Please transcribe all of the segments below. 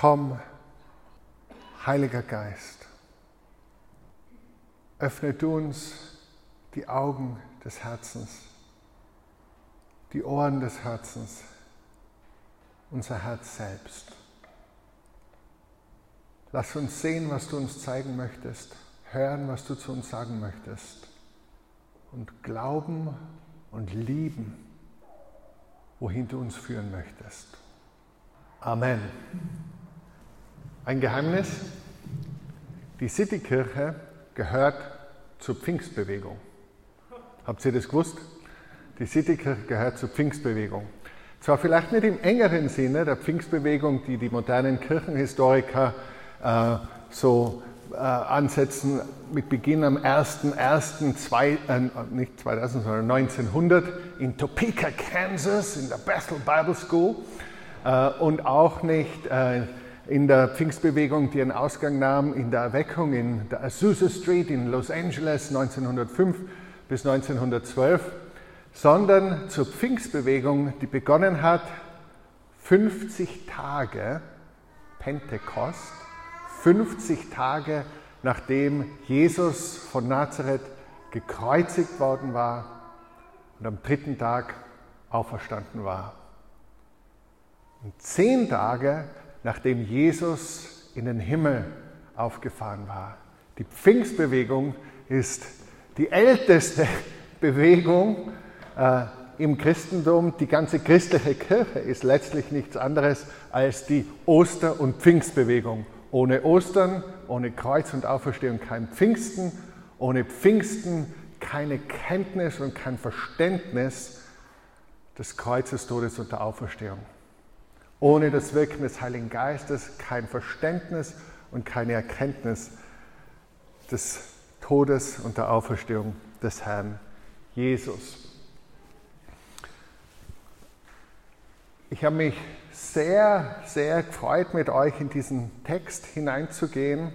Komm, Heiliger Geist, öffne du uns die Augen des Herzens, die Ohren des Herzens, unser Herz selbst. Lass uns sehen, was du uns zeigen möchtest, hören, was du zu uns sagen möchtest und glauben und lieben, wohin du uns führen möchtest. Amen. Ein Geheimnis, die Citykirche gehört zur Pfingstbewegung. Habt ihr das gewusst? Die Citykirche gehört zur Pfingstbewegung. Zwar vielleicht nicht im engeren Sinne der Pfingstbewegung, die die modernen Kirchenhistoriker äh, so äh, ansetzen mit Beginn am 1.1. Äh, nicht 2000, sondern 1900 in Topeka, Kansas, in der Bethel Bible School äh, und auch nicht äh, in der Pfingstbewegung, die einen Ausgang nahm in der Erweckung in der Azusa Street in Los Angeles 1905 bis 1912, sondern zur Pfingstbewegung, die begonnen hat 50 Tage Pentekost, 50 Tage nachdem Jesus von Nazareth gekreuzigt worden war und am dritten Tag auferstanden war. Und zehn Tage nachdem Jesus in den Himmel aufgefahren war. Die Pfingstbewegung ist die älteste Bewegung äh, im Christentum. Die ganze christliche Kirche ist letztlich nichts anderes als die Oster- und Pfingstbewegung. Ohne Ostern, ohne Kreuz und Auferstehung kein Pfingsten, ohne Pfingsten keine Kenntnis und kein Verständnis des Kreuzes, Todes und der Auferstehung. Ohne das Wirken des Heiligen Geistes kein Verständnis und keine Erkenntnis des Todes und der Auferstehung des Herrn Jesus. Ich habe mich sehr, sehr gefreut, mit euch in diesen Text hineinzugehen.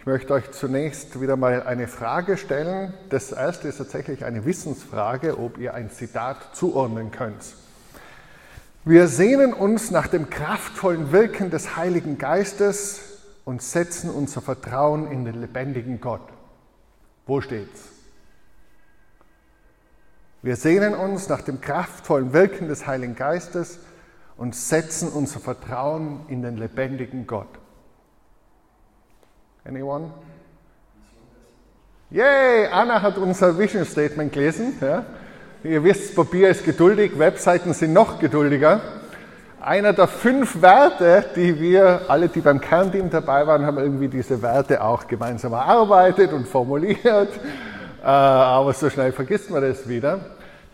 Ich möchte euch zunächst wieder mal eine Frage stellen. Das erste ist tatsächlich eine Wissensfrage, ob ihr ein Zitat zuordnen könnt. Wir sehnen uns nach dem kraftvollen Wirken des Heiligen Geistes und setzen unser Vertrauen in den lebendigen Gott. Wo steht's? Wir sehnen uns nach dem kraftvollen Wirken des Heiligen Geistes und setzen unser Vertrauen in den lebendigen Gott. Anyone? Yay! Anna hat unser Vision Statement gelesen. Ja. Ihr wisst, Papier ist geduldig, Webseiten sind noch geduldiger. Einer der fünf Werte, die wir, alle, die beim Kernteam dabei waren, haben irgendwie diese Werte auch gemeinsam erarbeitet und formuliert. Äh, aber so schnell vergisst man das wieder.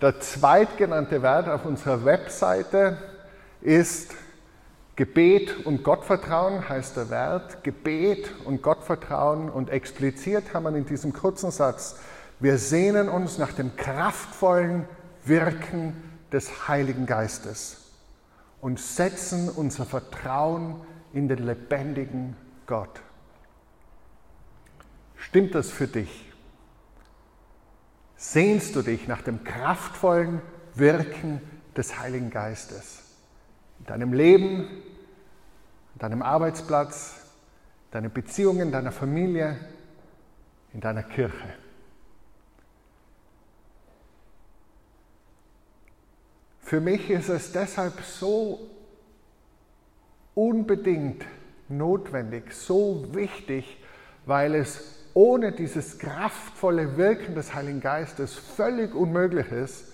Der zweitgenannte Wert auf unserer Webseite ist Gebet und Gottvertrauen, heißt der Wert. Gebet und Gottvertrauen und expliziert haben wir in diesem kurzen Satz wir sehnen uns nach dem kraftvollen Wirken des Heiligen Geistes und setzen unser Vertrauen in den lebendigen Gott. Stimmt das für dich? Sehnst du dich nach dem kraftvollen Wirken des Heiligen Geistes? In deinem Leben, in deinem Arbeitsplatz, in deinen Beziehungen, in deiner Familie, in deiner Kirche. Für mich ist es deshalb so unbedingt notwendig, so wichtig, weil es ohne dieses kraftvolle Wirken des Heiligen Geistes völlig unmöglich ist,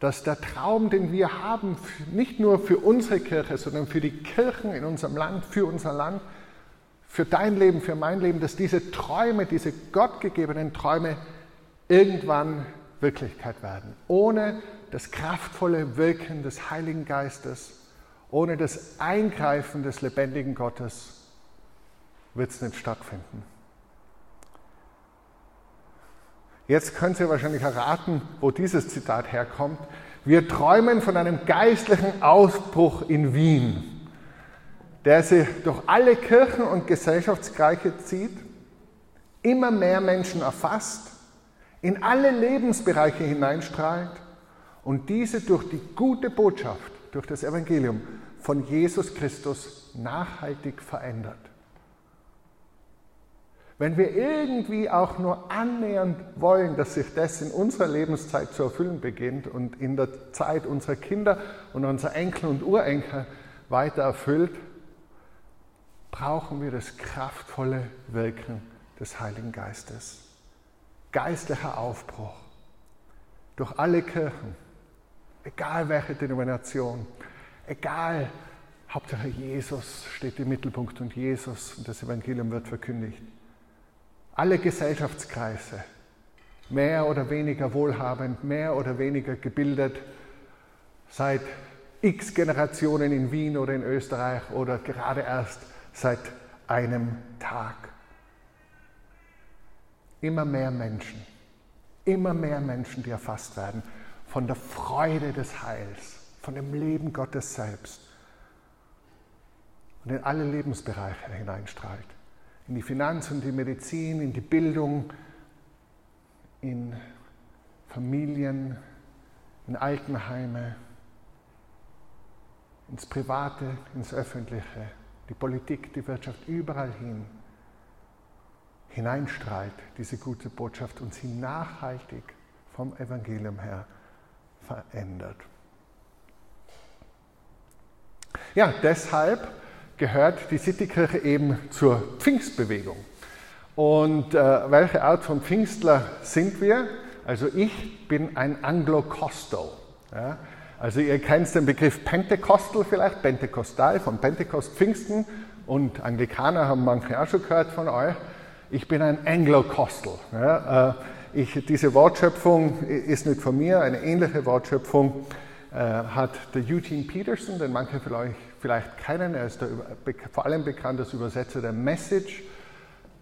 dass der Traum, den wir haben, nicht nur für unsere Kirche, sondern für die Kirchen in unserem Land, für unser Land, für dein Leben, für mein Leben, dass diese Träume, diese gottgegebenen Träume irgendwann Wirklichkeit werden. Ohne das kraftvolle Wirken des Heiligen Geistes, ohne das Eingreifen des lebendigen Gottes wird es nicht stattfinden. Jetzt könnt ihr wahrscheinlich erraten, wo dieses Zitat herkommt. Wir träumen von einem geistlichen Ausbruch in Wien, der sich durch alle Kirchen und Gesellschaftskreise zieht, immer mehr Menschen erfasst, in alle Lebensbereiche hineinstrahlt und diese durch die gute Botschaft, durch das Evangelium, von Jesus Christus nachhaltig verändert. Wenn wir irgendwie auch nur annähernd wollen, dass sich das in unserer Lebenszeit zu erfüllen beginnt und in der Zeit unserer Kinder und unserer Enkel und Urenkel weiter erfüllt, brauchen wir das kraftvolle Wirken des Heiligen Geistes. Geistlicher Aufbruch durch alle Kirchen, egal welche Denomination, egal, Hauptsache Jesus steht im Mittelpunkt und Jesus und das Evangelium wird verkündigt alle Gesellschaftskreise, mehr oder weniger wohlhabend, mehr oder weniger gebildet, seit x Generationen in Wien oder in Österreich oder gerade erst seit einem Tag. Immer mehr Menschen, immer mehr Menschen, die erfasst werden von der Freude des Heils, von dem Leben Gottes selbst. Und in alle Lebensbereiche hineinstrahlt. In die Finanz und die Medizin, in die Bildung, in Familien, in Altenheime, ins Private, ins Öffentliche, die Politik, die Wirtschaft, überall hin hineinstrahlt diese gute Botschaft und sie nachhaltig vom Evangelium her verändert. Ja, deshalb gehört die Citykirche eben zur Pfingstbewegung. Und äh, welche Art von Pfingstler sind wir? Also ich bin ein Anglo-Costal. Ja? Also ihr kennt den Begriff Pentecostal vielleicht, Pentekostal, von Pentekost Pfingsten und Anglikaner haben manche auch schon gehört von euch. Ich bin ein Anglo-Costal. Ja? Äh, ich, diese Wortschöpfung ist nicht von mir, eine ähnliche Wortschöpfung äh, hat der Eugene Peterson, den manche euch vielleicht kennen. Er ist der, vor allem bekannt als Übersetzer der Message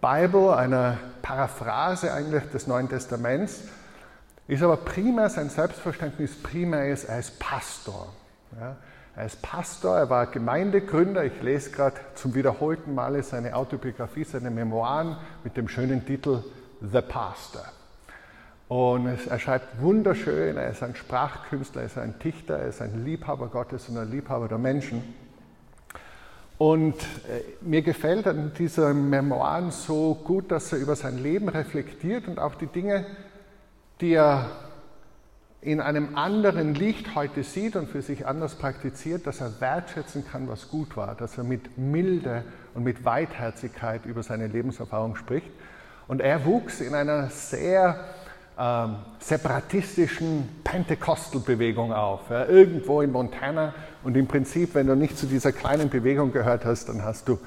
Bible, einer Paraphrase eigentlich des Neuen Testaments. Ist aber primär, sein Selbstverständnis primär ist, ist Pastor. Ja, er ist Pastor, er war Gemeindegründer. Ich lese gerade zum wiederholten Male seine Autobiografie, seine Memoiren mit dem schönen Titel The Pastor. Und er schreibt wunderschön, er ist ein Sprachkünstler, er ist ein Dichter, er ist ein Liebhaber Gottes und ein Liebhaber der Menschen. Und äh, mir gefällt an diesen Memoiren so gut, dass er über sein Leben reflektiert und auch die Dinge, die er in einem anderen Licht heute sieht und für sich anders praktiziert, dass er wertschätzen kann, was gut war, dass er mit Milde und mit Weitherzigkeit über seine Lebenserfahrung spricht. Und er wuchs in einer sehr ähm, separatistischen Pentecostal-Bewegung auf, ja, irgendwo in Montana. Und im Prinzip, wenn du nicht zu dieser kleinen Bewegung gehört hast, dann hast du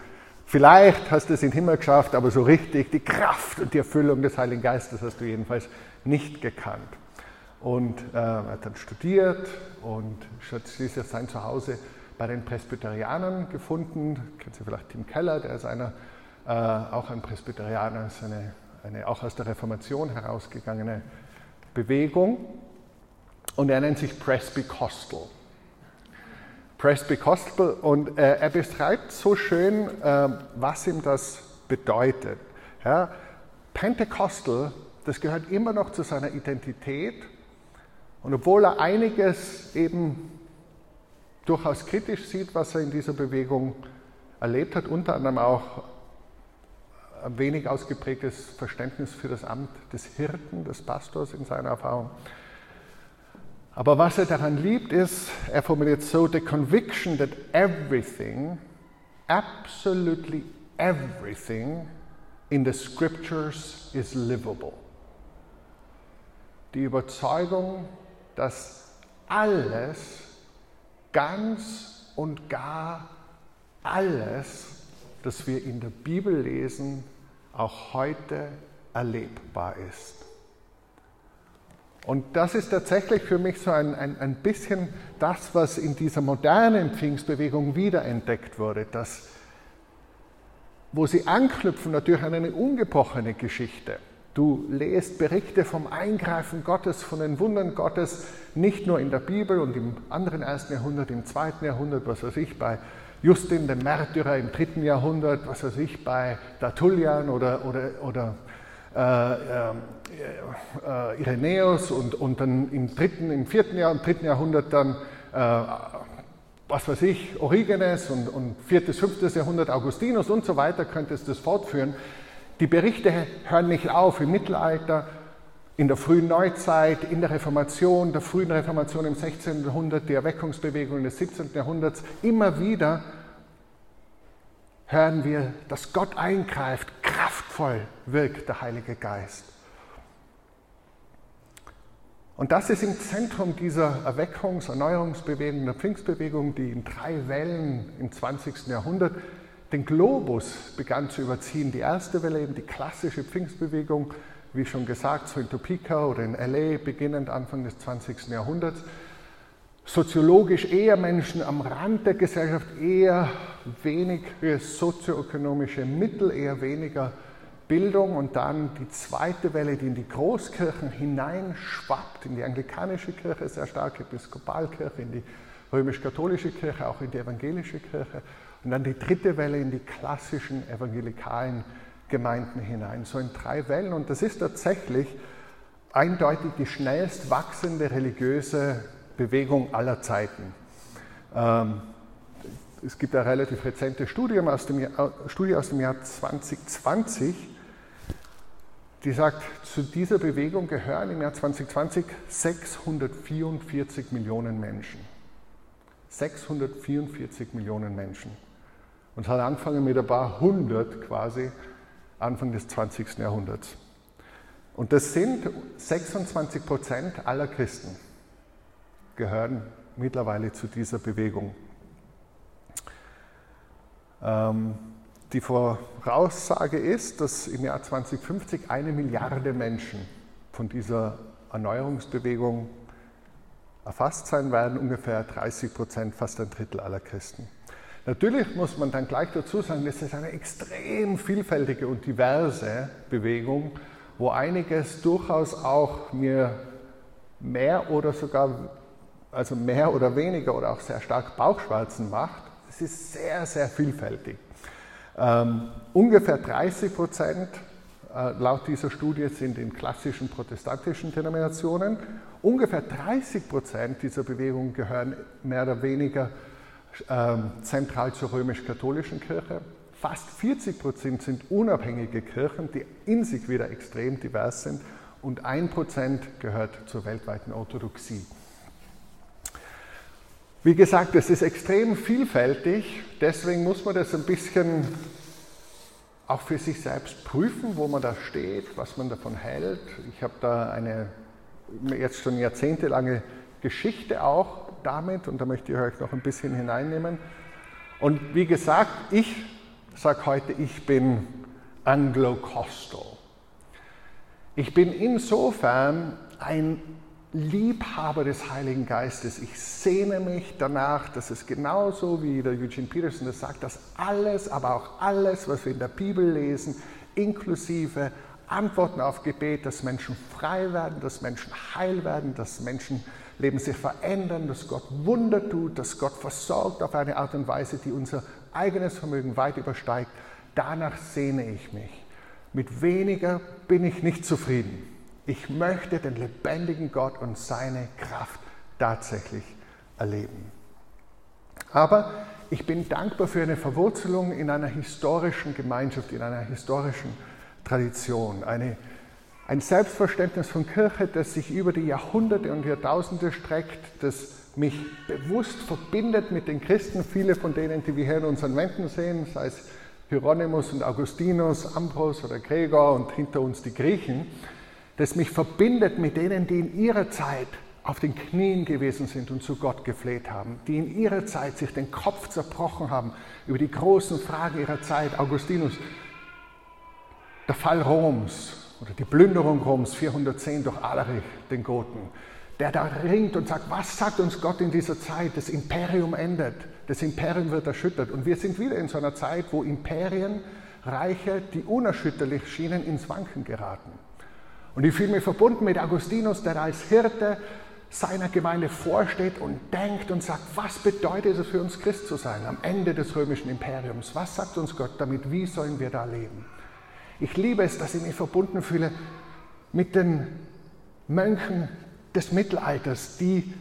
vielleicht hast du es in den Himmel geschafft, aber so richtig die Kraft und die Erfüllung des Heiligen Geistes hast du jedenfalls nicht gekannt. Und äh, er hat dann studiert und schließlich sein Zuhause bei den Presbyterianern gefunden. Kennen Sie vielleicht Tim Keller, der ist einer, äh, auch ein Presbyterianer, ist eine eine auch aus der Reformation herausgegangene Bewegung und er nennt sich Presbycostal. Presbycostal und äh, er beschreibt so schön, äh, was ihm das bedeutet. Ja, Pentecostal, das gehört immer noch zu seiner Identität und obwohl er einiges eben durchaus kritisch sieht, was er in dieser Bewegung erlebt hat, unter anderem auch ein wenig ausgeprägtes Verständnis für das Amt des Hirten, des Pastors in seiner Erfahrung. Aber was er daran liebt, ist, er formuliert so, the conviction that everything, absolutely everything in the scriptures is livable. Die Überzeugung, dass alles, ganz und gar alles das wir in der Bibel lesen, auch heute erlebbar ist. Und das ist tatsächlich für mich so ein, ein, ein bisschen das, was in dieser modernen Pfingstbewegung wiederentdeckt wurde, dass, wo sie anknüpfen natürlich an eine ungebrochene Geschichte. Du lest Berichte vom Eingreifen Gottes, von den Wundern Gottes, nicht nur in der Bibel und im anderen ersten Jahrhundert, im zweiten Jahrhundert, was weiß ich, bei Justin, dem Märtyrer im dritten Jahrhundert, was weiß ich, bei Tertullian oder, oder, oder äh, äh, äh, Irenäus und, und dann im dritten, im vierten Jahr, im dritten Jahrhundert dann äh, was weiß ich, Origenes und, und 4. bis 5. Jahrhundert Augustinus und so weiter, könntest du das fortführen. Die Berichte hören nicht auf im Mittelalter, in der frühen Neuzeit, in der Reformation, der frühen Reformation im 16. Jahrhundert, die Erweckungsbewegung des 17. Jahrhunderts. Immer wieder hören wir, dass Gott eingreift, kraftvoll wirkt der Heilige Geist. Und das ist im Zentrum dieser Erweckungs-, Erneuerungsbewegung, der Pfingstbewegung, die in drei Wellen im 20. Jahrhundert den Globus begann zu überziehen. Die erste Welle eben die klassische Pfingstbewegung, wie schon gesagt, so in Topeka oder in LA, beginnend Anfang des 20. Jahrhunderts. Soziologisch eher Menschen am Rand der Gesellschaft, eher weniger sozioökonomische Mittel, eher weniger Bildung und dann die zweite Welle, die in die Großkirchen hineinschwappt, in die anglikanische Kirche, sehr stark Episkopalkirche, in die römisch-katholische Kirche, auch in die evangelische Kirche und dann die dritte Welle in die klassischen evangelikalen Gemeinden hinein, so in drei Wellen und das ist tatsächlich eindeutig die schnellst wachsende religiöse Bewegung aller Zeiten. Ähm, es gibt eine relativ rezente Studie aus dem Jahr, Studie aus dem Jahr 2020, die sagt, zu dieser Bewegung gehören im Jahr 2020 644 Millionen Menschen. 644 Millionen Menschen. Und hat angefangen mit ein paar hundert quasi Anfang des 20. Jahrhunderts. Und das sind 26 Prozent aller Christen gehören mittlerweile zu dieser Bewegung. Ähm, die Voraussage ist, dass im Jahr 2050 eine Milliarde Menschen von dieser Erneuerungsbewegung erfasst sein werden, ungefähr 30 Prozent, fast ein Drittel aller Christen. Natürlich muss man dann gleich dazu sagen, das ist eine extrem vielfältige und diverse Bewegung, wo einiges durchaus auch mir mehr oder sogar, also mehr oder weniger oder auch sehr stark Bauchschmerzen macht. Es ist sehr, sehr vielfältig. Ähm, ungefähr 30 Prozent äh, laut dieser Studie sind in klassischen protestantischen Denominationen. Ungefähr 30 Prozent dieser Bewegung gehören mehr oder weniger zentral zur römisch-katholischen Kirche. Fast 40 Prozent sind unabhängige Kirchen, die in sich wieder extrem divers sind. Und ein Prozent gehört zur weltweiten Orthodoxie. Wie gesagt, es ist extrem vielfältig, deswegen muss man das ein bisschen auch für sich selbst prüfen, wo man da steht, was man davon hält. Ich habe da eine jetzt schon jahrzehntelange Geschichte auch damit und da möchte ich euch noch ein bisschen hineinnehmen. Und wie gesagt, ich sage heute, ich bin Anglo-Costal. Ich bin insofern ein Liebhaber des Heiligen Geistes. Ich sehne mich danach, dass es genauso wie der Eugene Peterson das sagt, dass alles, aber auch alles, was wir in der Bibel lesen, inklusive Antworten auf Gebet, dass Menschen frei werden, dass Menschen heil werden, dass Menschen Leben sich verändern, dass Gott Wunder tut, dass Gott versorgt auf eine Art und Weise, die unser eigenes Vermögen weit übersteigt. Danach sehne ich mich. Mit weniger bin ich nicht zufrieden. Ich möchte den lebendigen Gott und seine Kraft tatsächlich erleben. Aber ich bin dankbar für eine Verwurzelung in einer historischen Gemeinschaft, in einer historischen Tradition, eine, ein Selbstverständnis von Kirche, das sich über die Jahrhunderte und Jahrtausende streckt, das mich bewusst verbindet mit den Christen, viele von denen, die wir hier in unseren Wänden sehen, sei es Hieronymus und Augustinus, Ambros oder Gregor und hinter uns die Griechen, das mich verbindet mit denen, die in ihrer Zeit auf den Knien gewesen sind und zu Gott gefleht haben, die in ihrer Zeit sich den Kopf zerbrochen haben über die großen Fragen ihrer Zeit. Augustinus, der Fall Roms oder die Plünderung Roms 410 durch Alarich, den Goten, der da ringt und sagt, was sagt uns Gott in dieser Zeit? Das Imperium endet, das Imperium wird erschüttert. Und wir sind wieder in so einer Zeit, wo Imperien, Reiche, die unerschütterlich schienen, ins Wanken geraten. Und ich fühle mich verbunden mit Augustinus, der als Hirte seiner Gemeinde vorsteht und denkt und sagt, was bedeutet es für uns Christ zu sein am Ende des römischen Imperiums? Was sagt uns Gott damit? Wie sollen wir da leben? Ich liebe es, dass ich mich verbunden fühle mit den Mönchen des Mittelalters, die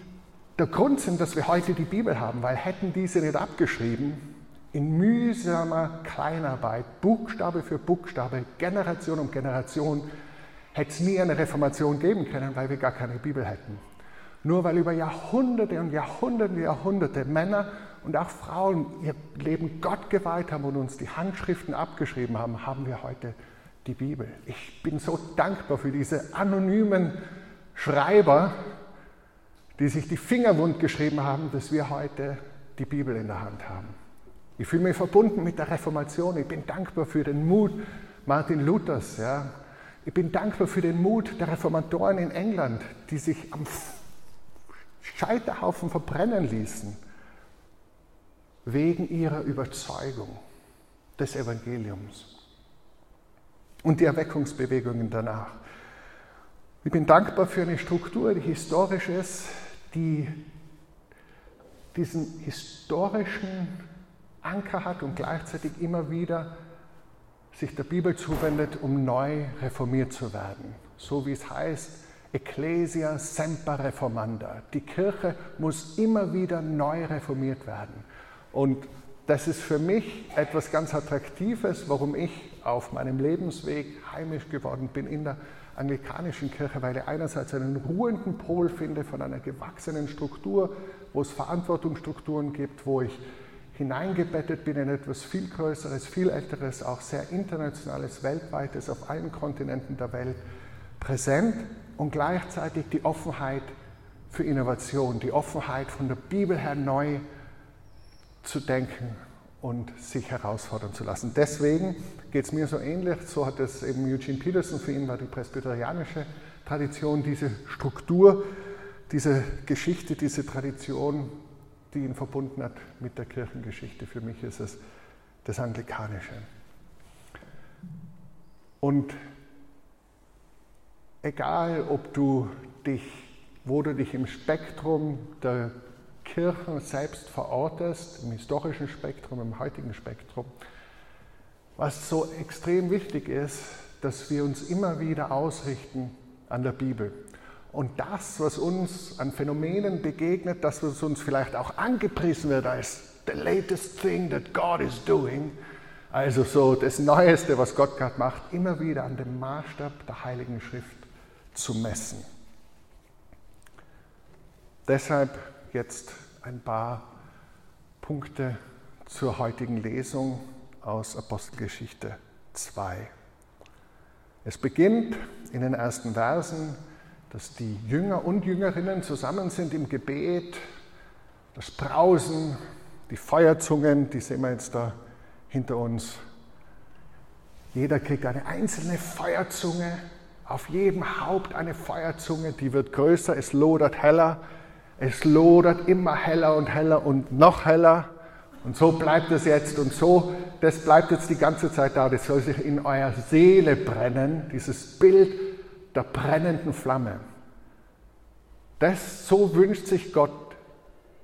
der Grund sind, dass wir heute die Bibel haben, weil hätten diese nicht abgeschrieben, in mühsamer Kleinarbeit, Buchstabe für Buchstabe, Generation um Generation, hätte es nie eine Reformation geben können, weil wir gar keine Bibel hätten. Nur weil über Jahrhunderte und Jahrhunderte und Jahrhunderte Männer und auch Frauen ihr Leben Gott geweiht haben und uns die Handschriften abgeschrieben haben, haben wir heute die Bibel. Ich bin so dankbar für diese anonymen Schreiber, die sich die Finger wund geschrieben haben, dass wir heute die Bibel in der Hand haben. Ich fühle mich verbunden mit der Reformation. Ich bin dankbar für den Mut Martin Luthers. Ja. Ich bin dankbar für den Mut der Reformatoren in England, die sich am Scheiterhaufen verbrennen ließen, wegen ihrer Überzeugung des Evangeliums und die Erweckungsbewegungen danach. Ich bin dankbar für eine Struktur, die historisch ist, die diesen historischen Anker hat und gleichzeitig immer wieder sich der Bibel zuwendet, um neu reformiert zu werden. So wie es heißt, Ecclesia semper reformanda. Die Kirche muss immer wieder neu reformiert werden. Und das ist für mich etwas ganz Attraktives, warum ich auf meinem Lebensweg heimisch geworden bin in der anglikanischen Kirche, weil ich einerseits einen ruhenden Pol finde von einer gewachsenen Struktur, wo es Verantwortungsstrukturen gibt, wo ich hineingebettet bin in etwas viel Größeres, viel Älteres, auch sehr Internationales, Weltweites, auf allen Kontinenten der Welt präsent und gleichzeitig die Offenheit für Innovation, die Offenheit von der Bibel her neu zu denken und sich herausfordern zu lassen. Deswegen geht es mir so ähnlich, so hat es eben Eugene Peterson, für ihn war die presbyterianische Tradition, diese Struktur, diese Geschichte, diese Tradition, die ihn verbunden hat mit der Kirchengeschichte. Für mich ist es das Anglikanische. Und egal, ob du dich, wo du dich im Spektrum der Kirchen selbst verortest, im historischen Spektrum, im heutigen Spektrum, was so extrem wichtig ist, dass wir uns immer wieder ausrichten an der Bibel. Und das, was uns an Phänomenen begegnet, das, was uns vielleicht auch angepriesen wird als the latest thing that God is doing, also so das Neueste, was Gott gerade macht, immer wieder an dem Maßstab der Heiligen Schrift zu messen. Deshalb jetzt ein paar Punkte zur heutigen Lesung aus Apostelgeschichte 2. Es beginnt in den ersten Versen, dass die Jünger und Jüngerinnen zusammen sind im Gebet, das Brausen, die Feuerzungen, die sehen wir jetzt da hinter uns. Jeder kriegt eine einzelne Feuerzunge, auf jedem Haupt eine Feuerzunge, die wird größer, es lodert heller, es lodert immer heller und heller und noch heller. Und so bleibt es jetzt und so, das bleibt jetzt die ganze Zeit da. Das soll sich in eurer Seele brennen, dieses Bild der brennenden Flamme. Das, so wünscht sich Gott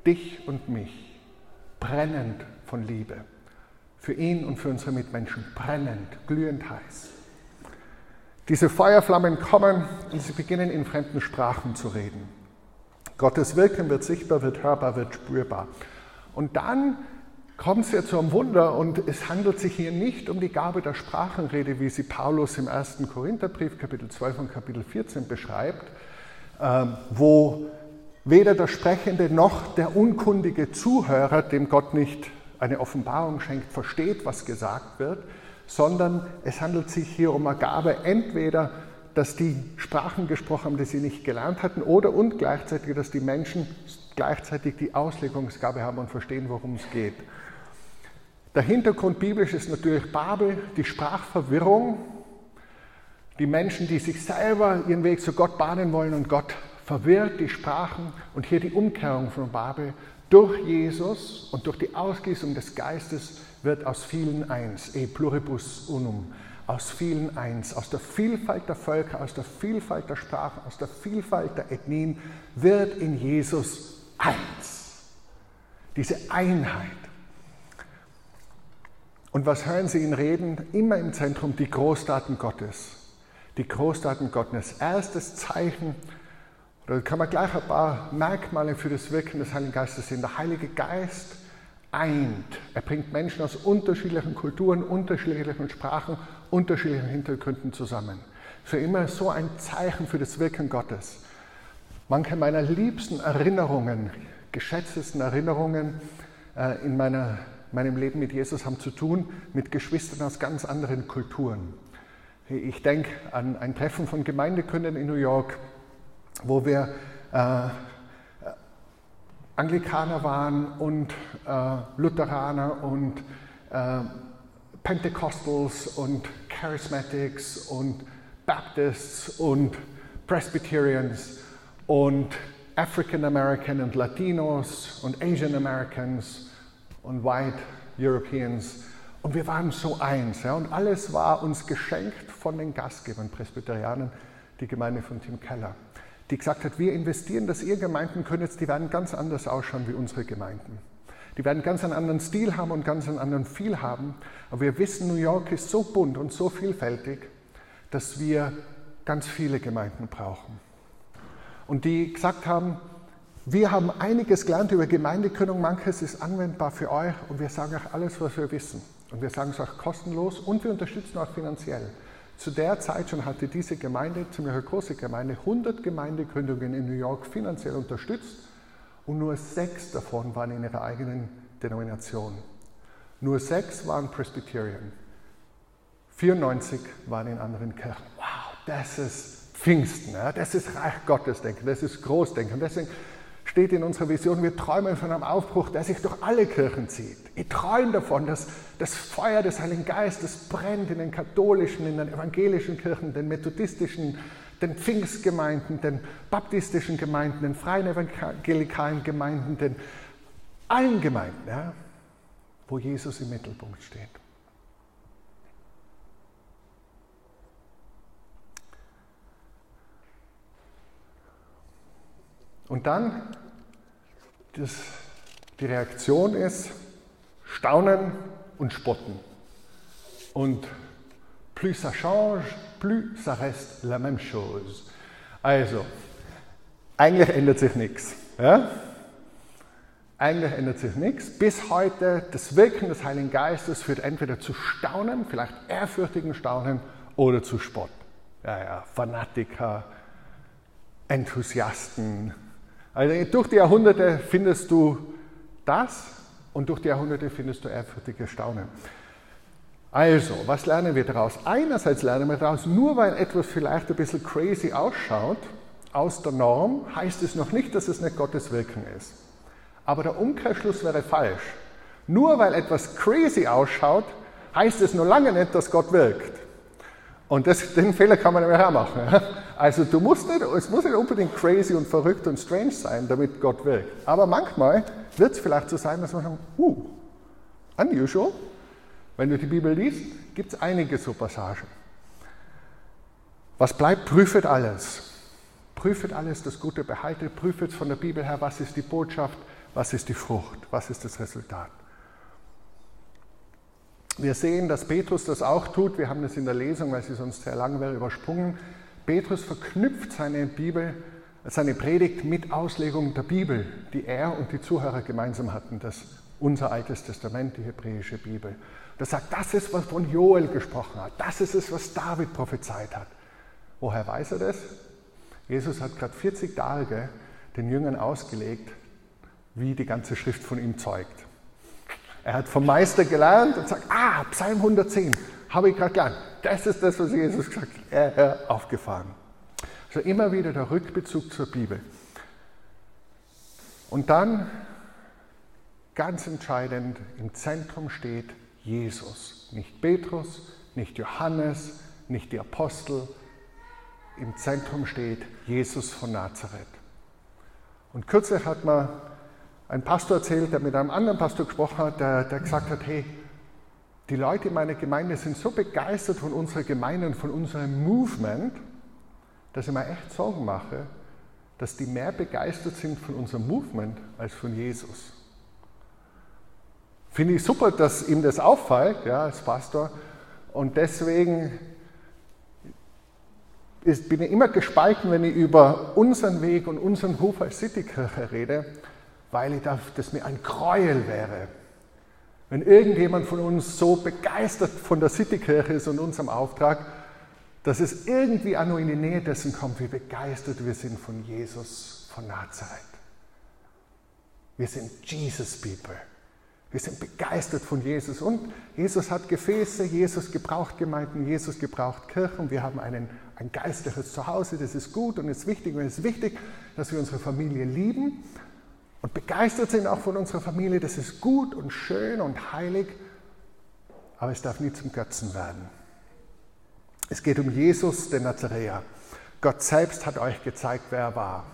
dich und mich, brennend von Liebe. Für ihn und für unsere Mitmenschen, brennend, glühend heiß. Diese Feuerflammen kommen und sie beginnen in fremden Sprachen zu reden. Gottes Wirken wird sichtbar, wird hörbar, wird spürbar. Und dann kommt es ja zu einem Wunder und es handelt sich hier nicht um die Gabe der Sprachenrede, wie sie Paulus im 1. Korintherbrief Kapitel 12 und Kapitel 14 beschreibt, ähm, wo weder der Sprechende noch der unkundige Zuhörer, dem Gott nicht eine Offenbarung schenkt, versteht, was gesagt wird, sondern es handelt sich hier um eine Gabe entweder dass die Sprachen gesprochen haben, die sie nicht gelernt hatten, oder und gleichzeitig, dass die Menschen gleichzeitig die Auslegungsgabe haben und verstehen, worum es geht. Der Hintergrund biblisch ist natürlich Babel, die Sprachverwirrung, die Menschen, die sich selber ihren Weg zu Gott bahnen wollen und Gott verwirrt die Sprachen und hier die Umkehrung von Babel. Durch Jesus und durch die Ausgießung des Geistes wird aus vielen eins, e pluribus unum aus vielen eins, aus der Vielfalt der Völker, aus der Vielfalt der Sprachen, aus der Vielfalt der Ethnien wird in Jesus eins. Diese Einheit. Und was hören Sie ihn reden? Immer im Zentrum die Großtaten Gottes. Die Großtaten Gottes. Erstes Zeichen Da kann man gleich ein paar Merkmale für das Wirken des Heiligen Geistes sehen. Der Heilige Geist eint. Er bringt Menschen aus unterschiedlichen Kulturen, unterschiedlichen Sprachen, unterschiedlichen Hintergründen zusammen. Für immer so ein Zeichen für das Wirken Gottes. Manche meiner liebsten Erinnerungen, geschätztesten Erinnerungen äh, in meiner, meinem Leben mit Jesus haben zu tun mit Geschwistern aus ganz anderen Kulturen. Ich denke an ein Treffen von Gemeindegründern in New York, wo wir äh, Anglikaner waren und äh, Lutheraner und äh, Pentecostals und Charismatics und Baptists und Presbyterians und African American und Latinos und Asian Americans und White Europeans. Und wir waren so eins. Ja, und alles war uns geschenkt von den Gastgebern, Presbyterianern, die Gemeinde von Tim Keller die gesagt hat, wir investieren, dass ihr Gemeinden könnt, die werden ganz anders ausschauen wie unsere Gemeinden. Die werden ganz einen anderen Stil haben und ganz einen anderen Feel haben. Aber wir wissen, New York ist so bunt und so vielfältig, dass wir ganz viele Gemeinden brauchen. Und die gesagt haben, wir haben einiges gelernt über Gemeindegründung, manches ist anwendbar für euch und wir sagen euch alles, was wir wissen. Und wir sagen es euch kostenlos und wir unterstützen euch finanziell. Zu der Zeit schon hatte diese Gemeinde, ziemlich eine große Gemeinde, 100 Gemeindegründungen in New York finanziell unterstützt und nur sechs davon waren in ihrer eigenen Denomination. Nur sechs waren Presbyterian. 94 waren in anderen Kirchen. Wow, das ist Pfingsten, das ist Reich Gottes denken, das ist Großdenken. Deswegen steht in unserer Vision, wir träumen von einem Aufbruch, der sich durch alle Kirchen zieht. Ich träume davon, dass das Feuer des Heiligen Geistes brennt in den katholischen, in den evangelischen Kirchen, den methodistischen, den Pfingstgemeinden, den baptistischen Gemeinden, den freien evangelikalen Gemeinden, den allen Gemeinden, ja, wo Jesus im Mittelpunkt steht. Und dann das, die Reaktion ist Staunen und Spotten. Und plus ça change, plus ça reste la même chose. Also, eigentlich ändert sich nichts. Ja? Eigentlich ändert sich nichts. Bis heute, das Wirken des Heiligen Geistes führt entweder zu Staunen, vielleicht ehrfürchtigen Staunen, oder zu Spott. Ja, ja, Fanatiker, Enthusiasten, also durch die Jahrhunderte findest du das und durch die Jahrhunderte findest du ehrfürchtige Staunen. Also, was lernen wir daraus? Einerseits lernen wir daraus, nur weil etwas vielleicht ein bisschen crazy ausschaut, aus der Norm, heißt es noch nicht, dass es nicht Gottes Wirken ist. Aber der Umkehrschluss wäre falsch. Nur weil etwas crazy ausschaut, heißt es noch lange nicht, dass Gott wirkt. Und das, den Fehler kann man nämlich auch machen. Also du musst nicht, es muss nicht unbedingt crazy und verrückt und strange sein, damit Gott wirkt. Aber manchmal wird es vielleicht so sein, dass man sagt, uh, unusual. Wenn du die Bibel liest, gibt es einige so Passagen. Was bleibt, prüfet alles. Prüfet alles, das Gute behaltet, prüfet von der Bibel her, was ist die Botschaft, was ist die Frucht, was ist das Resultat. Wir sehen, dass Petrus das auch tut. Wir haben das in der Lesung, weil sie sonst sehr lang wäre, übersprungen. Petrus verknüpft seine Bibel, seine Predigt mit Auslegung der Bibel, die er und die Zuhörer gemeinsam hatten, das unser Altes Testament, die hebräische Bibel. Er sagt, das ist, was von Joel gesprochen hat. Das ist es, was David prophezeit hat. Woher weiß er das? Jesus hat gerade 40 Tage den Jüngern ausgelegt, wie die ganze Schrift von ihm zeugt. Er hat vom Meister gelernt und sagt, ah, Psalm 110, habe ich gerade gelernt. Das ist das, was Jesus gesagt hat. Er, er aufgefahren. Also immer wieder der Rückbezug zur Bibel. Und dann, ganz entscheidend, im Zentrum steht Jesus. Nicht Petrus, nicht Johannes, nicht die Apostel. Im Zentrum steht Jesus von Nazareth. Und kürzlich hat man ein Pastor erzählt, der mit einem anderen Pastor gesprochen hat, der, der gesagt hat, hey, die Leute in meiner Gemeinde sind so begeistert von unserer Gemeinde und von unserem Movement, dass ich mir echt Sorgen mache, dass die mehr begeistert sind von unserem Movement als von Jesus. Finde ich super, dass ihm das auffällt, ja, als Pastor. Und deswegen ich bin immer gespalten, wenn ich über unseren Weg und unseren Hof als Citykirche rede, weil ich das mir ein Gräuel wäre. Wenn irgendjemand von uns so begeistert von der Citykirche ist und unserem Auftrag, dass es irgendwie auch nur in die Nähe dessen kommt, wie begeistert wir sind von Jesus von Nazareth. Wir sind Jesus People. Wir sind begeistert von Jesus. Und Jesus hat Gefäße, Jesus gebraucht Gemeinden, Jesus gebraucht Kirchen. Wir haben einen, ein geistliches Zuhause, das ist gut und ist wichtig. Und es ist wichtig, dass wir unsere Familie lieben und begeistert sind auch von unserer Familie. Das ist gut und schön und heilig. Aber es darf nie zum Götzen werden. Es geht um Jesus, den Nazaräer. Gott selbst hat euch gezeigt, wer er war.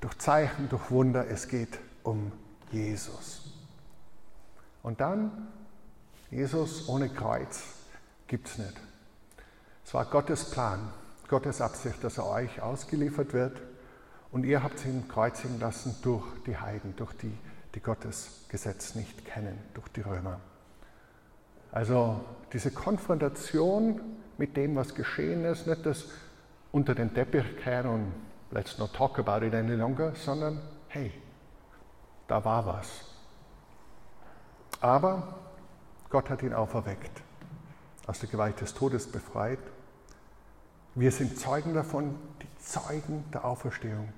Durch Zeichen, durch Wunder. Es geht um Jesus. Und dann, Jesus ohne Kreuz gibt es nicht. Es war Gottes Plan, Gottes Absicht, dass er euch ausgeliefert wird. Und ihr habt ihn kreuzigen lassen durch die Heiden, durch die, die Gottes Gesetz nicht kennen, durch die Römer. Also diese Konfrontation mit dem, was geschehen ist, nicht das unter den Teppich kehren und let's not talk about it any longer, sondern hey, da war was. Aber Gott hat ihn auferweckt, aus der Gewalt des Todes befreit. Wir sind Zeugen davon, die Zeugen der Auferstehung.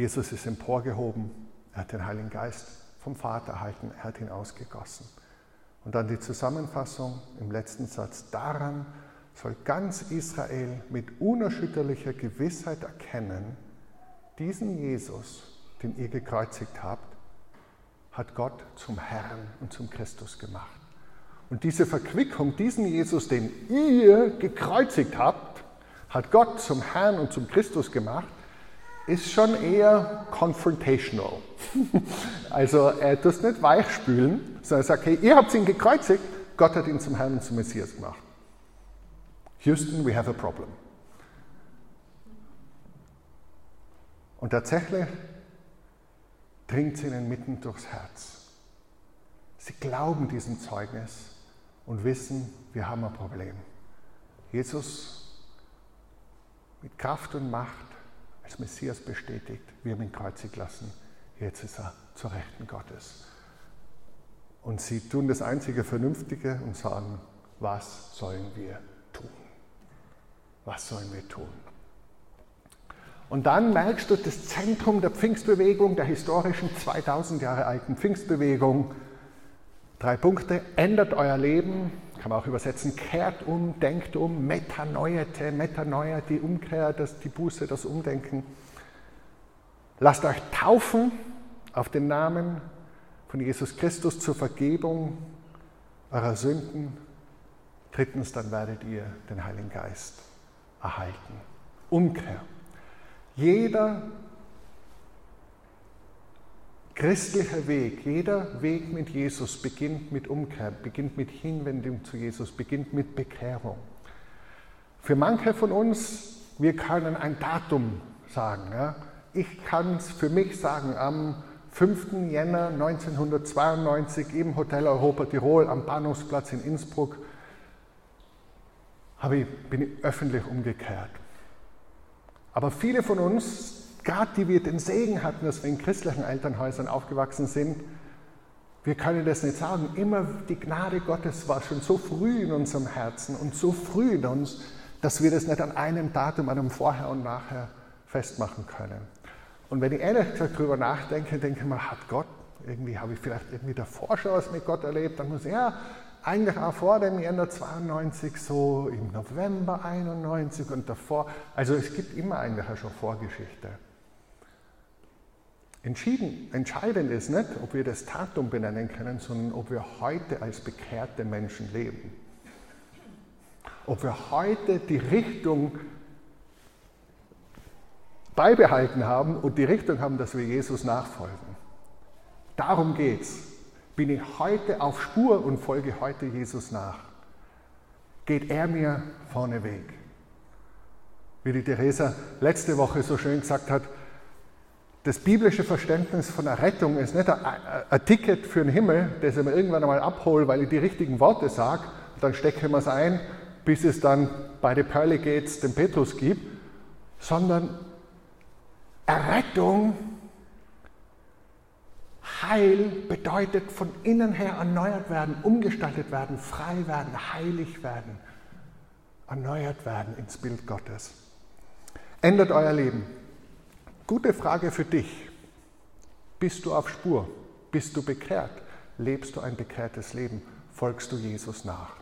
Jesus ist emporgehoben, er hat den Heiligen Geist vom Vater erhalten, er hat ihn ausgegossen. Und dann die Zusammenfassung im letzten Satz. Daran soll ganz Israel mit unerschütterlicher Gewissheit erkennen, diesen Jesus, den ihr gekreuzigt habt, hat Gott zum Herrn und zum Christus gemacht. Und diese Verquickung, diesen Jesus, den ihr gekreuzigt habt, hat Gott zum Herrn und zum Christus gemacht, ist schon eher confrontational. also er es nicht weichspülen, sondern er sagt, hey, ihr habt ihn gekreuzigt, Gott hat ihn zum Herrn und zum Messias gemacht. Houston, we have a problem. Und tatsächlich dringt es ihnen mitten durchs Herz. Sie glauben diesem Zeugnis und wissen, wir haben ein Problem. Jesus mit Kraft und Macht als Messias bestätigt, wir haben ihn kreuzig lassen, jetzt ist er zur Rechten Gottes. Und sie tun das einzige Vernünftige und sagen, was sollen wir tun? Was sollen wir tun? Und dann merkst du das Zentrum der Pfingstbewegung, der historischen 2000 Jahre alten Pfingstbewegung. Drei Punkte. Ändert euer Leben, kann man auch übersetzen, kehrt um, denkt um, metanoiete, metanoia, die Umkehr, das, die Buße, das Umdenken. Lasst euch taufen auf den Namen von Jesus Christus zur Vergebung eurer Sünden. Drittens, dann werdet ihr den Heiligen Geist erhalten. Umkehr. Jeder christliche Weg, jeder Weg mit Jesus beginnt mit Umkehr, beginnt mit Hinwendung zu Jesus, beginnt mit Bekehrung. Für manche von uns, wir können ein Datum sagen. Ja? Ich kann es für mich sagen, am 5. Jänner 1992 im Hotel Europa Tirol am Bahnhofsplatz in Innsbruck ich, bin ich öffentlich umgekehrt. Aber viele von uns, gerade die wir den Segen hatten, dass wir in christlichen Elternhäusern aufgewachsen sind, wir können das nicht sagen. Immer die Gnade Gottes war schon so früh in unserem Herzen und so früh in uns, dass wir das nicht an einem Datum, an einem Vorher und Nachher festmachen können. Und wenn ich ehrlich gesagt darüber nachdenke, denke ich mir, hat Gott, irgendwie habe ich vielleicht irgendwie davor schon was mit Gott erlebt, dann muss ich, ja, eigentlich auch vor dem Jänner 92, so im November 91 und davor. Also es gibt immer eigentlich auch schon Vorgeschichte. Entschieden, entscheidend ist nicht, ob wir das Datum benennen können, sondern ob wir heute als bekehrte Menschen leben. Ob wir heute die Richtung beibehalten haben und die Richtung haben, dass wir Jesus nachfolgen. Darum geht es. Bin ich heute auf Spur und folge heute Jesus nach? Geht er mir vorneweg? Wie die Theresa letzte Woche so schön gesagt hat, das biblische Verständnis von der Rettung ist nicht ein, Ticket für den Himmel, das ich mir irgendwann einmal abhole, weil ich die richtigen Worte sage, dann stecke ich es ein, bis es dann bei den Pearly Gates den Petrus gibt, sondern Errettung, Heil bedeutet von innen her erneuert werden, umgestaltet werden, frei werden, heilig werden, erneuert werden ins Bild Gottes. Ändert euer Leben. Gute Frage für dich. Bist du auf Spur? Bist du bekehrt? Lebst du ein bekehrtes Leben? Folgst du Jesus nach?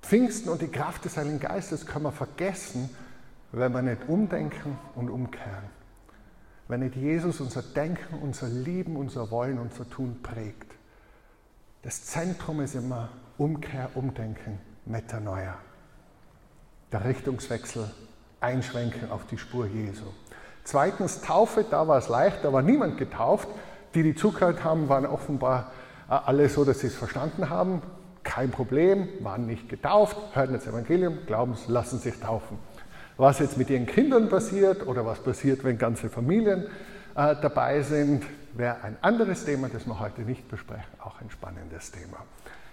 Pfingsten und die Kraft des Heiligen Geistes können wir vergessen, wenn wir nicht umdenken und umkehren. Wenn nicht Jesus unser Denken, unser Lieben, unser Wollen, unser Tun prägt. Das Zentrum ist immer Umkehr, Umdenken, Metanoia. Der Richtungswechsel, Einschwenken auf die Spur Jesu. Zweitens Taufe, da war es leicht, da war niemand getauft. Die, die zugehört haben, waren offenbar äh, alle so, dass sie es verstanden haben. Kein Problem, waren nicht getauft, hörten das Evangelium, glauben, lassen sich taufen. Was jetzt mit ihren Kindern passiert oder was passiert, wenn ganze Familien äh, dabei sind, wäre ein anderes Thema, das wir heute nicht besprechen, auch ein spannendes Thema.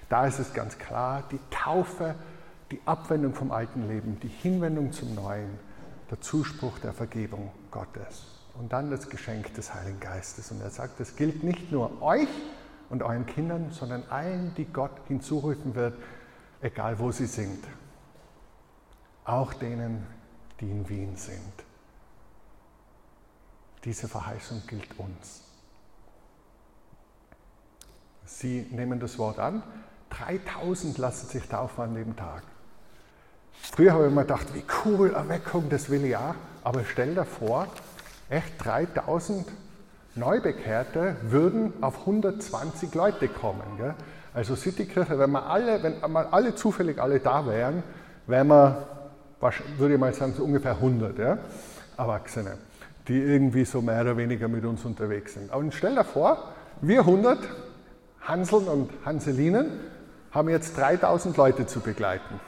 Da ist es ganz klar, die Taufe, die Abwendung vom alten Leben, die Hinwendung zum Neuen, der Zuspruch der Vergebung Gottes und dann das Geschenk des Heiligen Geistes. Und er sagt, das gilt nicht nur euch und euren Kindern, sondern allen, die Gott hinzurufen wird, egal wo sie sind. Auch denen, die in Wien sind. Diese Verheißung gilt uns. Sie nehmen das Wort an. 3000 lassen sich taufen an dem Tag. Früher habe ich immer gedacht, wie cool, Erweckung, das will ich auch. Aber stell dir vor, echt 3000 Neubekehrte würden auf 120 Leute kommen. Gell? Also Citykirche, wenn wir alle, wenn wir alle zufällig alle da wären, wären wir würde ich mal sagen, so ungefähr 100 ja? Erwachsene, die irgendwie so mehr oder weniger mit uns unterwegs sind. Aber stell dir vor, wir 100 Hanseln und Hanselinen haben jetzt 3000 Leute zu begleiten.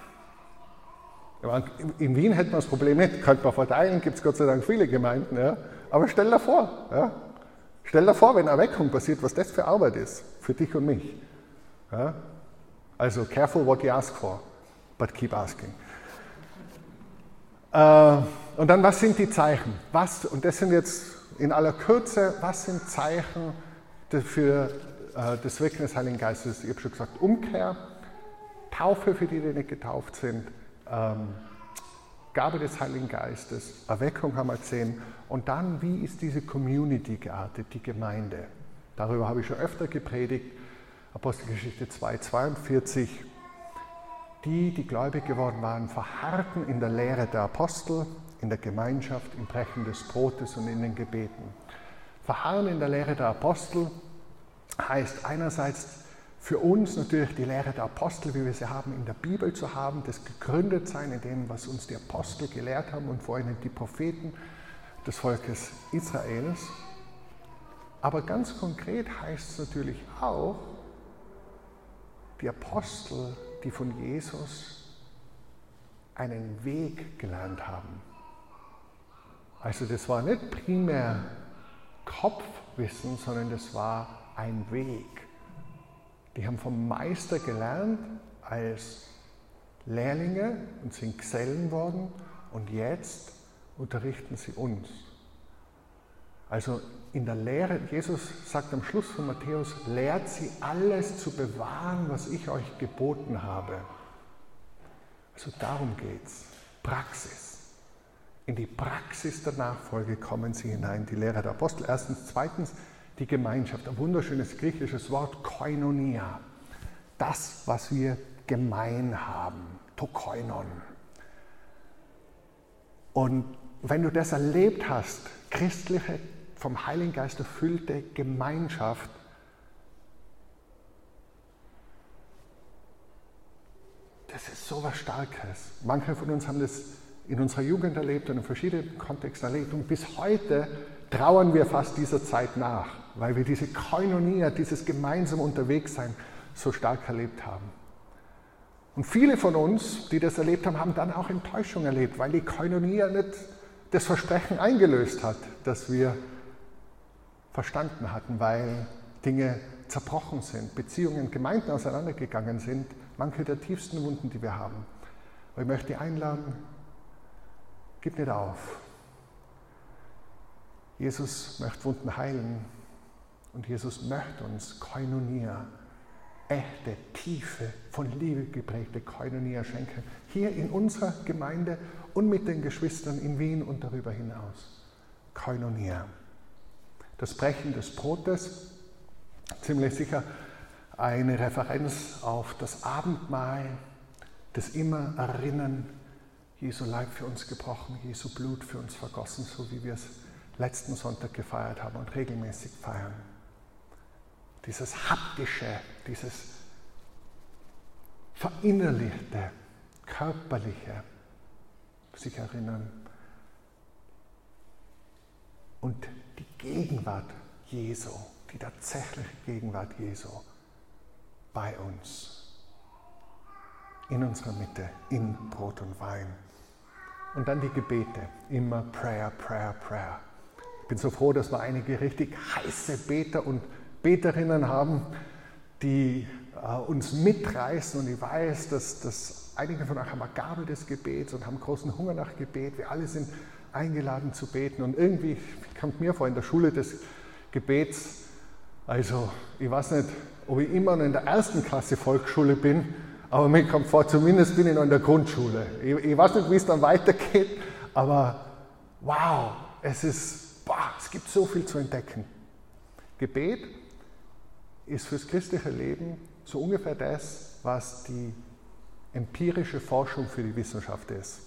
In Wien hätten wir das Problem nicht, könnte man verteilen, gibt es Gott sei Dank viele Gemeinden. Ja? Aber stell dir vor, ja? stell dir vor, wenn Erweckung passiert, was das für Arbeit ist, für dich und mich. Ja? Also careful what you ask for, but keep asking. Äh, und dann, was sind die Zeichen? Was, und das sind jetzt in aller Kürze, was sind Zeichen für äh, das Wirken des Heiligen Geistes? Ich habe schon gesagt, Umkehr, Taufe für die, die nicht getauft sind, ähm, Gabe des Heiligen Geistes, Erweckung haben wir gesehen. Und dann, wie ist diese Community geartet, die Gemeinde? Darüber habe ich schon öfter gepredigt. Apostelgeschichte 2, 42. Die, die gläubig geworden waren, verharrten in der Lehre der Apostel, in der Gemeinschaft, im Brechen des Brotes und in den Gebeten. Verharren in der Lehre der Apostel heißt einerseits für uns natürlich die Lehre der Apostel, wie wir sie haben, in der Bibel zu haben, das gegründet sein in dem, was uns die Apostel gelehrt haben und vor allem die Propheten des Volkes Israels. Aber ganz konkret heißt es natürlich auch, die Apostel die von Jesus einen Weg gelernt haben. Also das war nicht primär Kopfwissen, sondern das war ein Weg. Die haben vom Meister gelernt als Lehrlinge und sind Gesellen worden und jetzt unterrichten sie uns. Also in der Lehre, Jesus sagt am Schluss von Matthäus, lehrt sie alles zu bewahren, was ich euch geboten habe. Also darum geht es. Praxis. In die Praxis der Nachfolge kommen sie hinein, die Lehre der Apostel. Erstens. Zweitens, die Gemeinschaft. Ein wunderschönes griechisches Wort, koinonia. Das, was wir gemein haben. Tokoinon. Und wenn du das erlebt hast, christliche vom Heiligen Geist erfüllte Gemeinschaft das ist so was Starkes. Manche von uns haben das in unserer Jugend erlebt und in verschiedenen Kontexten erlebt. Und bis heute trauern wir fast dieser Zeit nach, weil wir diese Koinonia, dieses gemeinsam Unterwegssein so stark erlebt haben. Und viele von uns, die das erlebt haben, haben dann auch Enttäuschung erlebt, weil die Koinonia nicht das Versprechen eingelöst hat, dass wir verstanden hatten, weil Dinge zerbrochen sind, Beziehungen, Gemeinden auseinandergegangen sind, manche der tiefsten Wunden, die wir haben. Aber ich möchte einladen, gib nicht auf. Jesus möchte Wunden heilen und Jesus möchte uns Koinonia, echte, tiefe, von Liebe geprägte Koinonia schenken. Hier in unserer Gemeinde und mit den Geschwistern in Wien und darüber hinaus. Koinonia. Das Brechen des Brotes, ziemlich sicher eine Referenz auf das Abendmahl, das immer Erinnern, Jesu Leib für uns gebrochen, Jesu Blut für uns vergossen, so wie wir es letzten Sonntag gefeiert haben und regelmäßig feiern. Dieses haptische, dieses verinnerlichte, körperliche, sich erinnern. Und die Gegenwart Jesu, die tatsächliche Gegenwart Jesu bei uns, in unserer Mitte, in Brot und Wein. Und dann die Gebete, immer Prayer, Prayer, Prayer. Ich bin so froh, dass wir einige richtig heiße Beter und Beterinnen haben, die äh, uns mitreißen. Und ich weiß, dass, dass einige von euch haben eine Gabe des Gebets und haben großen Hunger nach Gebet. Wir alle sind eingeladen zu beten. Und irgendwie kommt mir vor, in der Schule des Gebets, also ich weiß nicht, ob ich immer noch in der ersten Klasse Volksschule bin, aber mir kommt vor, zumindest bin ich noch in der Grundschule. Ich, ich weiß nicht, wie es dann weitergeht, aber wow, es ist, boah, es gibt so viel zu entdecken. Gebet ist fürs christliche Leben so ungefähr das, was die empirische Forschung für die Wissenschaft ist.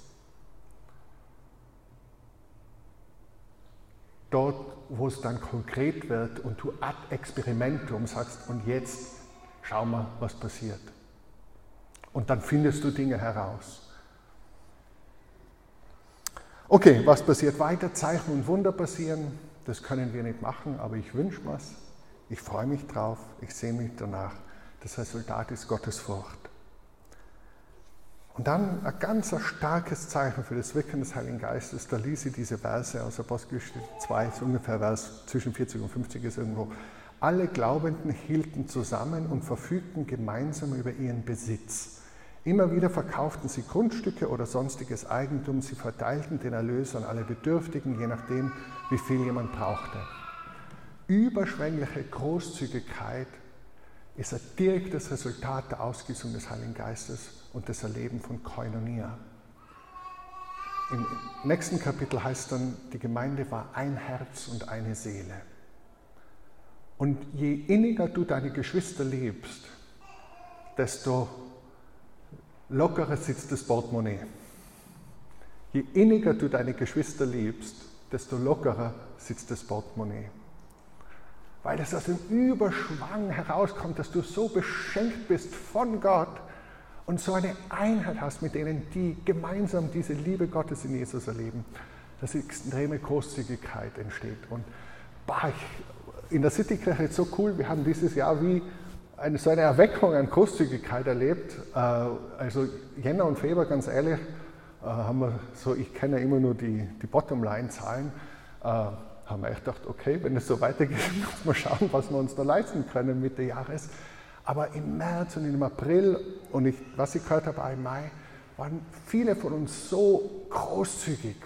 Dort, wo es dann konkret wird und du ad experimentum sagst, und jetzt schau mal, was passiert. Und dann findest du Dinge heraus. Okay, was passiert weiter? Zeichen und Wunder passieren. Das können wir nicht machen, aber ich wünsche mir's. Ich freue mich drauf. Ich sehe mich danach. Das Resultat ist Gottes Furcht. Und dann ein ganz starkes Zeichen für das Wirken des Heiligen Geistes. Da ließ sie diese Verse aus Apostelgeschichte 2, so ungefähr Vers zwischen 40 und 50 ist irgendwo. Alle Glaubenden hielten zusammen und verfügten gemeinsam über ihren Besitz. Immer wieder verkauften sie Grundstücke oder sonstiges Eigentum. Sie verteilten den Erlös an alle Bedürftigen, je nachdem, wie viel jemand brauchte. Überschwängliche Großzügigkeit ist ein direktes Resultat der Ausgießung des Heiligen Geistes und das Erleben von Koinonia. Im nächsten Kapitel heißt dann, die Gemeinde war ein Herz und eine Seele. Und je inniger du deine Geschwister liebst, desto lockerer sitzt das Portemonnaie. Je inniger du deine Geschwister liebst, desto lockerer sitzt das Portemonnaie weil es aus dem Überschwang herauskommt, dass du so beschenkt bist von Gott und so eine Einheit hast mit denen, die gemeinsam diese Liebe Gottes in Jesus erleben, dass extreme Großzügigkeit entsteht. Und bah, in der Citykirche ist so cool, wir haben dieses Jahr wie eine, so eine Erweckung an Großzügigkeit erlebt. Äh, also Jänner und Februar, ganz ehrlich, äh, haben wir so, ich kenne ja immer nur die, die Bottomline-Zahlen, äh, haben wir echt gedacht, okay, wenn es so weitergeht, muss man schauen, was wir uns da leisten können Mitte Jahres. Aber im März und im April und ich, was ich gehört habe, im Mai, waren viele von uns so großzügig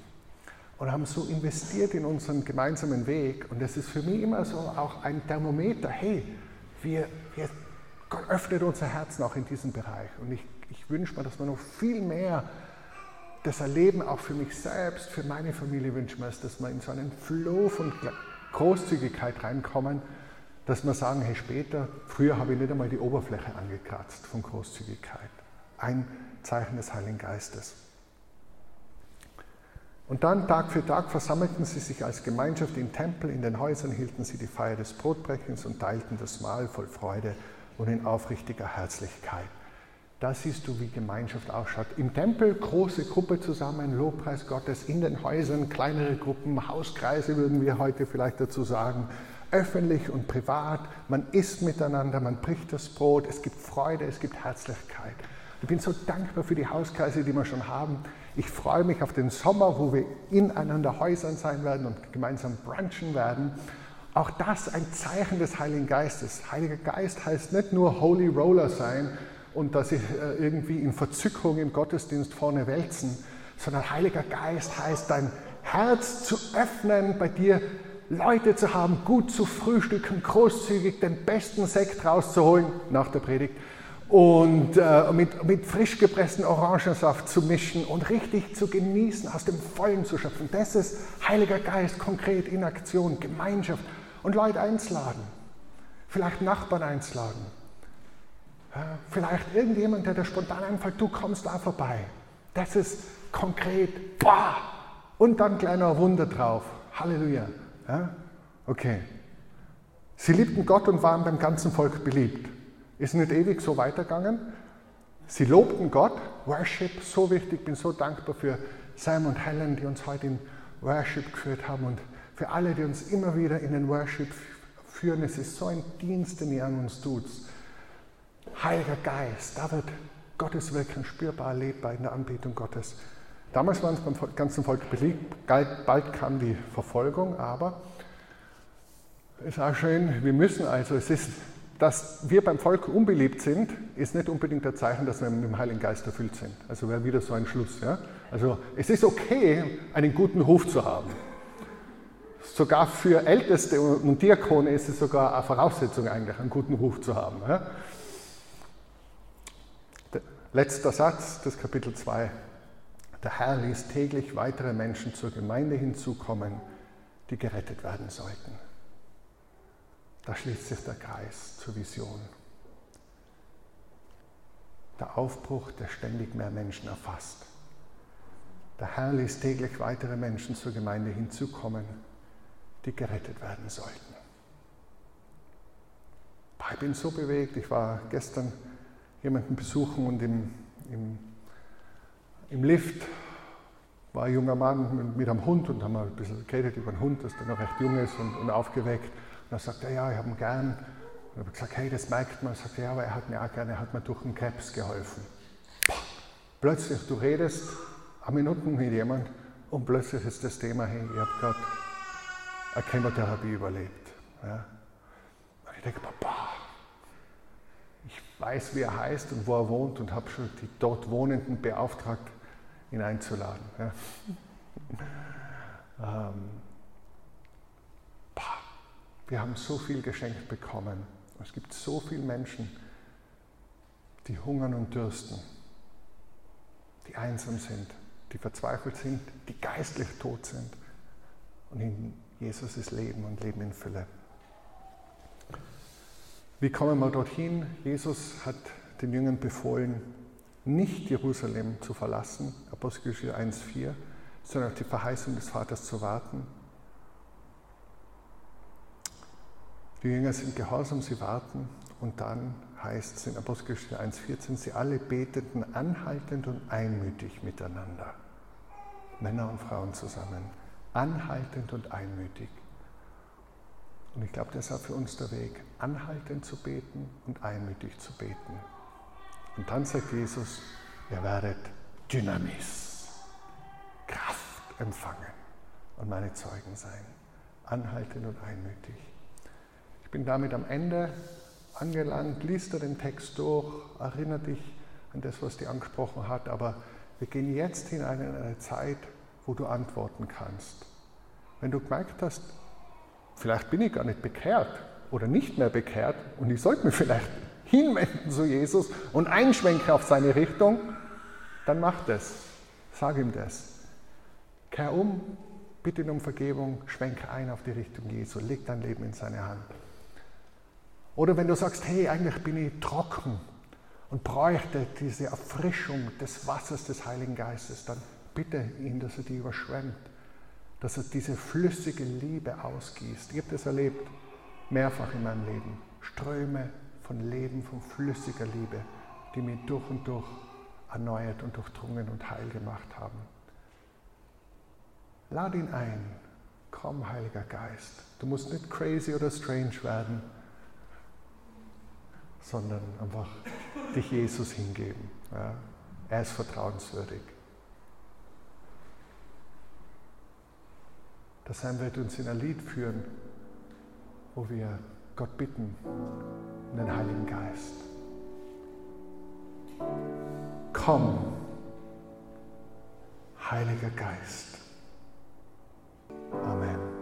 und haben so investiert in unseren gemeinsamen Weg. Und das ist für mich immer so auch ein Thermometer. Hey, wir, wir, Gott öffnet unser Herzen auch in diesem Bereich. Und ich, ich wünsche mir, dass wir noch viel mehr das Erleben auch für mich selbst, für meine Familie wünschen wir es, dass wir in so einen Flow von Großzügigkeit reinkommen, dass wir sagen, hey, später, früher habe ich nicht einmal die Oberfläche angekratzt von Großzügigkeit. Ein Zeichen des Heiligen Geistes. Und dann Tag für Tag versammelten sie sich als Gemeinschaft im Tempel, in den Häusern hielten sie die Feier des Brotbrechens und teilten das Mahl voll Freude und in aufrichtiger Herzlichkeit. Da siehst du, wie Gemeinschaft ausschaut. Im Tempel große Gruppe zusammen, Lobpreis Gottes, in den Häusern kleinere Gruppen, Hauskreise würden wir heute vielleicht dazu sagen, öffentlich und privat. Man isst miteinander, man bricht das Brot, es gibt Freude, es gibt Herzlichkeit. Ich bin so dankbar für die Hauskreise, die wir schon haben. Ich freue mich auf den Sommer, wo wir ineinander Häusern sein werden und gemeinsam brunchen werden. auch das ein Zeichen des Heiligen Geistes. Heiliger Geist heißt nicht nur Holy Roller sein und dass ich äh, irgendwie in Verzückung im Gottesdienst vorne wälzen, sondern Heiliger Geist heißt dein Herz zu öffnen, bei dir Leute zu haben, gut zu frühstücken, großzügig den besten Sekt rauszuholen nach der Predigt und äh, mit, mit frisch gepressten Orangensaft zu mischen und richtig zu genießen, aus dem Vollen zu schöpfen. Das ist Heiliger Geist konkret in Aktion, Gemeinschaft und Leute einzuladen. Vielleicht Nachbarn einzuladen. Vielleicht irgendjemand, der dir spontan einfällt, du kommst da vorbei. Das ist konkret. Boah! Und dann kleiner Wunder drauf. Halleluja. Ja? Okay. Sie liebten Gott und waren beim ganzen Volk beliebt. Ist nicht ewig so weitergegangen. Sie lobten Gott, Worship, so wichtig, bin so dankbar für Sam und Helen, die uns heute in Worship geführt haben und für alle, die uns immer wieder in den Worship führen. Es ist so ein Dienst, den ihr an uns tut. Heiliger Geist, da wird Gottes Wirken spürbar, erlebbar in der Anbetung Gottes. Damals waren es beim ganzen Volk beliebt, bald kam die Verfolgung, aber es ist auch schön, wir müssen also, es ist, dass wir beim Volk unbeliebt sind, ist nicht unbedingt der Zeichen, dass wir mit dem Heiligen Geist erfüllt sind. Also wäre wieder so ein Schluss. Ja? Also es ist okay, einen guten Ruf zu haben. Sogar für Älteste und Diakone ist es sogar eine Voraussetzung eigentlich, einen guten Ruf zu haben. Ja? Letzter Satz des Kapitel 2. Der Herr ließ täglich weitere Menschen zur Gemeinde hinzukommen, die gerettet werden sollten. Da schließt sich der Kreis zur Vision. Der Aufbruch, der ständig mehr Menschen erfasst. Der Herr ließ täglich weitere Menschen zur Gemeinde hinzukommen, die gerettet werden sollten. Ich bin so bewegt. Ich war gestern jemanden besuchen und im, im im Lift war ein junger Mann mit einem Hund und haben ein bisschen geredet über einen Hund, das dann noch recht jung ist und, und aufgeweckt. Und er sagte, ja, ich habe ihn gern. Und habe gesagt, hey, das merkt man. Er sagte, ja, aber er hat mir auch gerne, er hat mir durch den Caps geholfen. Poh. Plötzlich, du redest eine Minute mit jemand und plötzlich ist das Thema, hey, ich habe gerade eine Chemotherapie überlebt. Ja. Und ich denke, boah, ich weiß, wie er heißt und wo er wohnt und habe schon die dort Wohnenden beauftragt, ihn einzuladen. Ja. Ähm, wir haben so viel geschenkt bekommen. Es gibt so viele Menschen, die hungern und dürsten, die einsam sind, die verzweifelt sind, die geistlich tot sind. Und in Jesus ist Leben und Leben in Fülle. Wie kommen wir dorthin? Jesus hat den Jüngern befohlen, nicht Jerusalem zu verlassen, Apostelgeschichte 1,4, sondern auf die Verheißung des Vaters zu warten. Die Jünger sind gehorsam, sie warten und dann heißt es in Apostelgeschichte 1,14, sie alle beteten anhaltend und einmütig miteinander. Männer und Frauen zusammen. Anhaltend und einmütig. Und ich glaube, das ist auch für uns der Weg, anhaltend zu beten und einmütig zu beten. Und dann sagt Jesus, ihr werdet Dynamis, Kraft empfangen und meine Zeugen sein. Anhaltend und einmütig. Ich bin damit am Ende angelangt. Lies dir den Text durch, erinnere dich an das, was die angesprochen hat, aber wir gehen jetzt hinein in eine Zeit, wo du antworten kannst. Wenn du gemerkt hast, vielleicht bin ich gar nicht bekehrt oder nicht mehr bekehrt und ich sollte mich vielleicht hinwenden zu Jesus und einschwenken auf seine Richtung, dann mach das. Sag ihm das. Kehr um, bitte ihn um Vergebung, schwenke ein auf die Richtung Jesu, leg dein Leben in seine Hand. Oder wenn du sagst, hey, eigentlich bin ich trocken und bräuchte diese Erfrischung des Wassers des Heiligen Geistes, dann bitte ihn, dass er dich überschwemmt, dass er diese flüssige Liebe ausgießt. Ich habe das erlebt, mehrfach in meinem Leben. Ströme von Leben, von flüssiger Liebe, die mich durch und durch erneuert und durchdrungen und heil gemacht haben. Lad ihn ein. Komm, Heiliger Geist. Du musst nicht crazy oder strange werden, sondern einfach dich Jesus hingeben. Ja? Er ist vertrauenswürdig. Der Sam wird uns in ein Lied führen, wo wir Gott bitten, um den Heiligen Geist. Komm, Heiliger Geist. Amen.